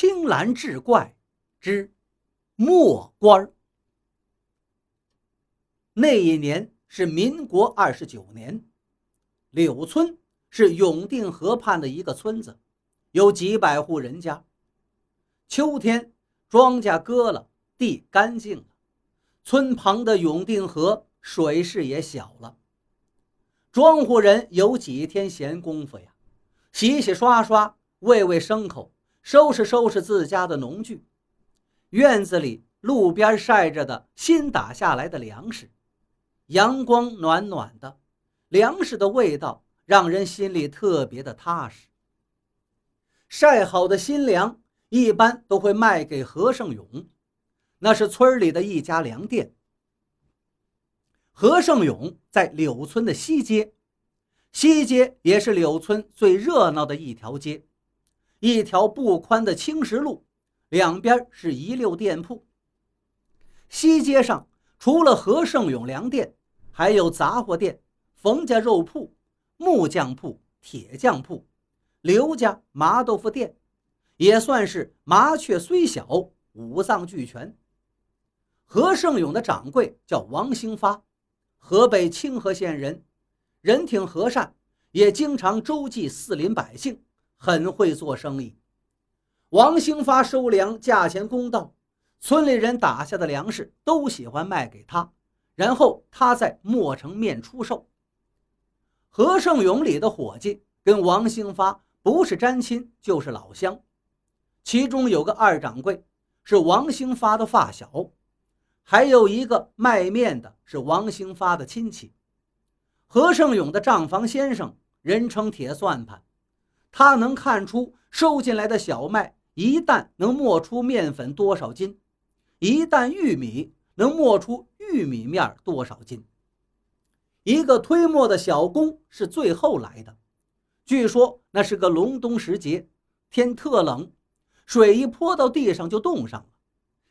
青蓝志怪之墨官。那一年是民国二十九年，柳村是永定河畔的一个村子，有几百户人家。秋天，庄稼割了，地干净了，村旁的永定河水势也小了。庄户人有几天闲工夫呀，洗洗刷刷，喂喂牲口。收拾收拾自家的农具，院子里、路边晒着的新打下来的粮食，阳光暖暖的，粮食的味道让人心里特别的踏实。晒好的新粮一般都会卖给何胜勇，那是村里的一家粮店。何胜勇在柳村的西街，西街也是柳村最热闹的一条街。一条不宽的青石路，两边是一溜店铺。西街上除了何胜永粮店，还有杂货店、冯家肉铺、木匠铺、铁匠铺、刘家麻豆腐店，也算是麻雀虽小，五脏俱全。何胜永的掌柜叫王兴发，河北清河县人，人挺和善，也经常周济四邻百姓。很会做生意，王兴发收粮价钱公道，村里人打下的粮食都喜欢卖给他，然后他在磨成面出售。何胜勇里的伙计跟王兴发不是沾亲就是老乡，其中有个二掌柜是王兴发的发小，还有一个卖面的是王兴发的亲戚。何胜勇的账房先生人称铁算盘。他能看出收进来的小麦一担能磨出面粉多少斤，一担玉米能磨出玉米面多少斤。一个推磨的小工是最后来的，据说那是个隆冬时节，天特冷，水一泼到地上就冻上了，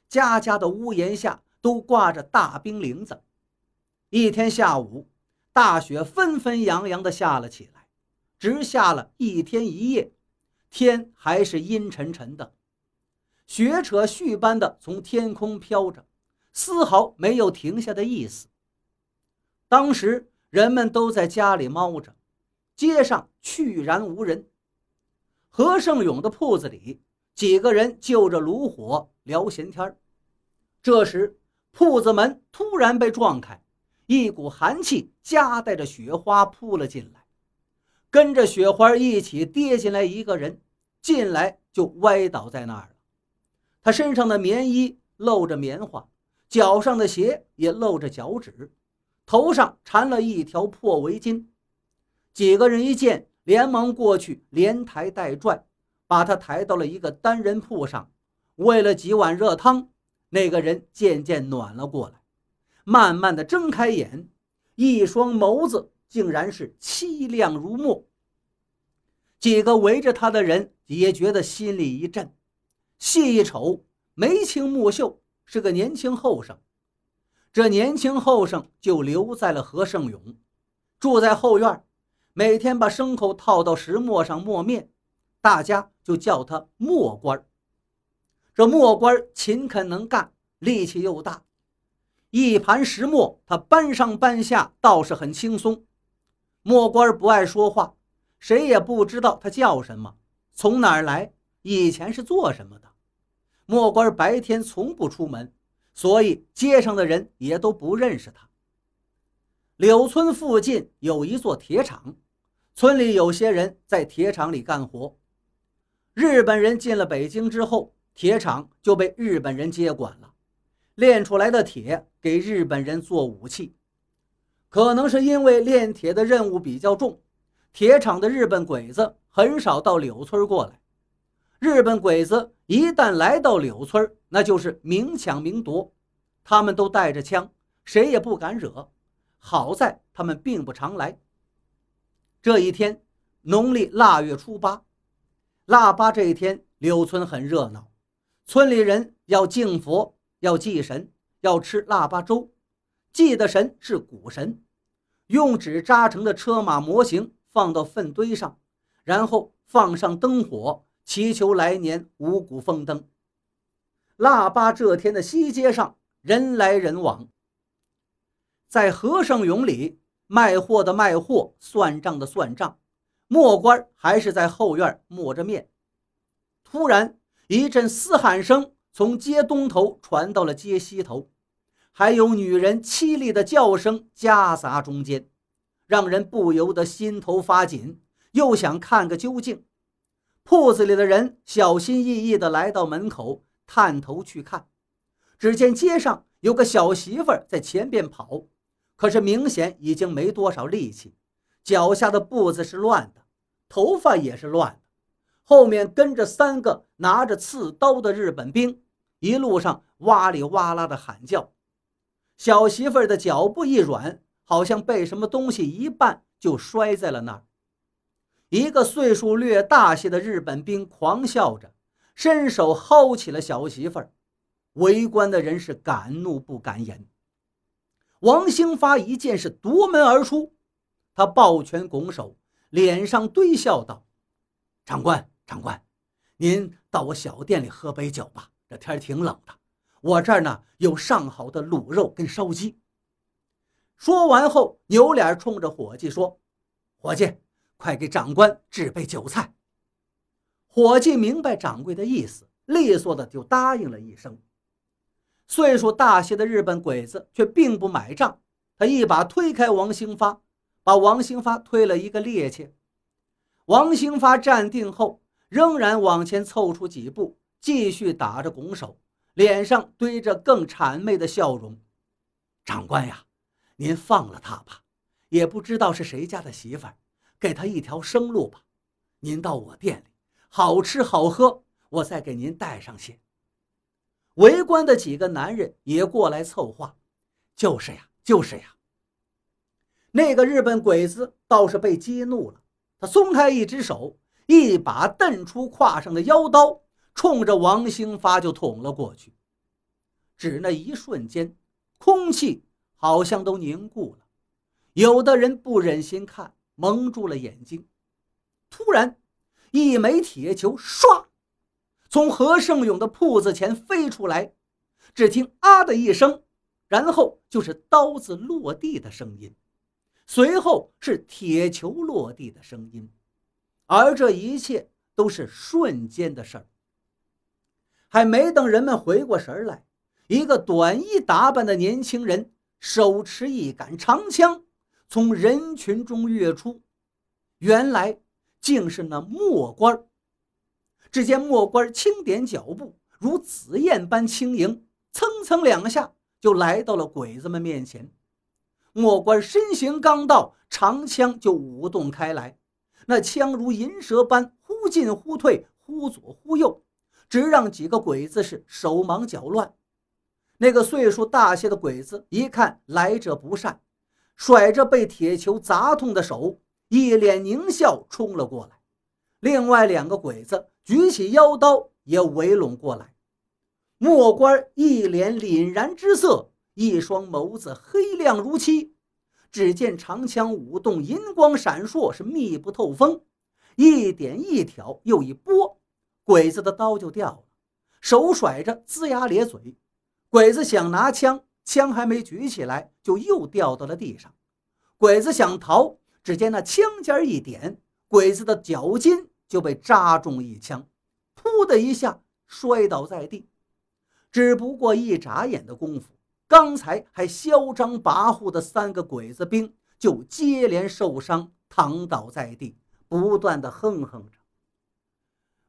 家家的屋檐下都挂着大冰凌子。一天下午，大雪纷纷扬扬地下了起来。直下了一天一夜，天还是阴沉沉的，雪扯絮般的从天空飘着，丝毫没有停下的意思。当时人们都在家里猫着，街上去然无人。何胜勇的铺子里，几个人就着炉火聊闲天这时，铺子门突然被撞开，一股寒气夹带着雪花扑了进来。跟着雪花一起跌进来一个人，进来就歪倒在那儿了。他身上的棉衣露着棉花，脚上的鞋也露着脚趾，头上缠了一条破围巾。几个人一见，连忙过去连抬带拽，把他抬到了一个单人铺上，喂了几碗热汤。那个人渐渐暖了过来，慢慢的睁开眼，一双眸子。竟然是凄亮如墨。几个围着他的人也觉得心里一震，细一瞅，眉清目秀，是个年轻后生。这年轻后生就留在了何胜勇，住在后院，每天把牲口套到石磨上磨面，大家就叫他磨官这磨官勤恳能干，力气又大，一盘石磨他搬上搬下倒是很轻松。墨官不爱说话，谁也不知道他叫什么，从哪儿来，以前是做什么的。莫官白天从不出门，所以街上的人也都不认识他。柳村附近有一座铁厂，村里有些人在铁厂里干活。日本人进了北京之后，铁厂就被日本人接管了，炼出来的铁给日本人做武器。可能是因为炼铁的任务比较重，铁厂的日本鬼子很少到柳村过来。日本鬼子一旦来到柳村，那就是明抢明夺，他们都带着枪，谁也不敢惹。好在他们并不常来。这一天，农历腊月初八，腊八这一天，柳村很热闹，村里人要敬佛，要祭神，要吃腊八粥。祭的神是谷神，用纸扎成的车马模型放到粪堆上，然后放上灯火，祈求来年五谷丰登。腊八这天的西街上，人来人往。在和尚俑里，卖货的卖货，算账的算账，磨官还是在后院磨着面。突然，一阵嘶喊声从街东头传到了街西头，还有女人凄厉的叫声夹杂中间，让人不由得心头发紧，又想看个究竟。铺子里的人小心翼翼地来到门口，探头去看，只见街上有个小媳妇在前边跑。可是明显已经没多少力气，脚下的步子是乱的，头发也是乱的，后面跟着三个拿着刺刀的日本兵，一路上哇里哇啦的喊叫。小媳妇的脚步一软，好像被什么东西一绊，就摔在了那儿。一个岁数略大些的日本兵狂笑着，伸手薅起了小媳妇儿，围观的人是敢怒不敢言。王兴发一见是夺门而出，他抱拳拱手，脸上堆笑道：“长官，长官，您到我小店里喝杯酒吧。这天挺冷的，我这儿呢有上好的卤肉跟烧鸡。”说完后，扭脸冲着伙计说：“伙计，快给长官置备酒菜。”伙计明白掌柜的意思，利索的就答应了一声。岁数大些的日本鬼子却并不买账，他一把推开王兴发，把王兴发推了一个趔趄。王兴发站定后，仍然往前凑出几步，继续打着拱手，脸上堆着更谄媚的笑容。长官呀，您放了他吧，也不知道是谁家的媳妇儿，给他一条生路吧。您到我店里，好吃好喝，我再给您带上些。围观的几个男人也过来凑话：“就是呀，就是呀。”那个日本鬼子倒是被激怒了，他松开一只手，一把瞪出胯上的腰刀，冲着王兴发就捅了过去。只那一瞬间，空气好像都凝固了，有的人不忍心看，蒙住了眼睛。突然，一枚铁球唰。从何胜勇的铺子前飞出来，只听“啊”的一声，然后就是刀子落地的声音，随后是铁球落地的声音，而这一切都是瞬间的事儿。还没等人们回过神来，一个短衣打扮的年轻人手持一杆长枪，从人群中跃出，原来竟是那墨官只见墨官轻点脚步，如紫燕般轻盈，蹭蹭两下就来到了鬼子们面前。墨官身形刚到，长枪就舞动开来，那枪如银蛇般忽进忽退，忽左忽右，直让几个鬼子是手忙脚乱。那个岁数大些的鬼子一看来者不善，甩着被铁球砸痛的手，一脸狞笑冲了过来。另外两个鬼子。举起腰刀也围拢过来，墨官一脸凛然之色，一双眸子黑亮如漆。只见长枪舞动，银光闪烁，是密不透风。一点一挑，又一拨，鬼子的刀就掉了。手甩着，龇牙咧嘴。鬼子想拿枪，枪还没举起来，就又掉到了地上。鬼子想逃，只见那枪尖一点，鬼子的脚筋。就被扎中一枪，噗的一下摔倒在地。只不过一眨眼的功夫，刚才还嚣张跋扈的三个鬼子兵就接连受伤，躺倒在地，不断的哼哼着。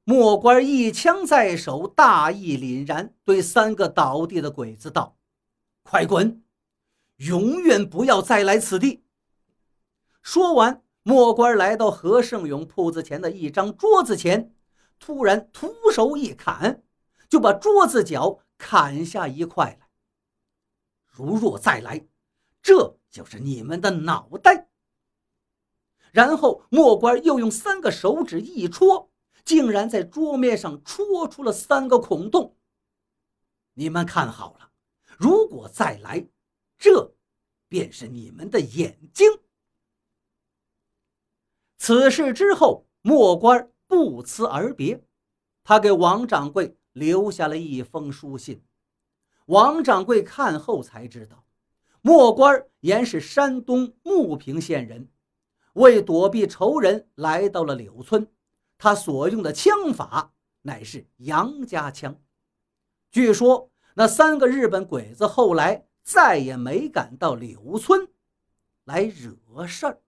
莫官一枪在手，大义凛然，对三个倒地的鬼子道：“快滚，永远不要再来此地。”说完。莫官来到何胜勇铺子前的一张桌子前，突然徒手一砍，就把桌子角砍下一块来。如若再来，这就是你们的脑袋。然后莫官又用三个手指一戳，竟然在桌面上戳出了三个孔洞。你们看好了，如果再来，这便是你们的眼睛。此事之后，莫官不辞而别。他给王掌柜留下了一封书信。王掌柜看后才知道，莫官原是山东牟平县人，为躲避仇人来到了柳村。他所用的枪法乃是杨家枪。据说那三个日本鬼子后来再也没敢到柳村来惹事儿。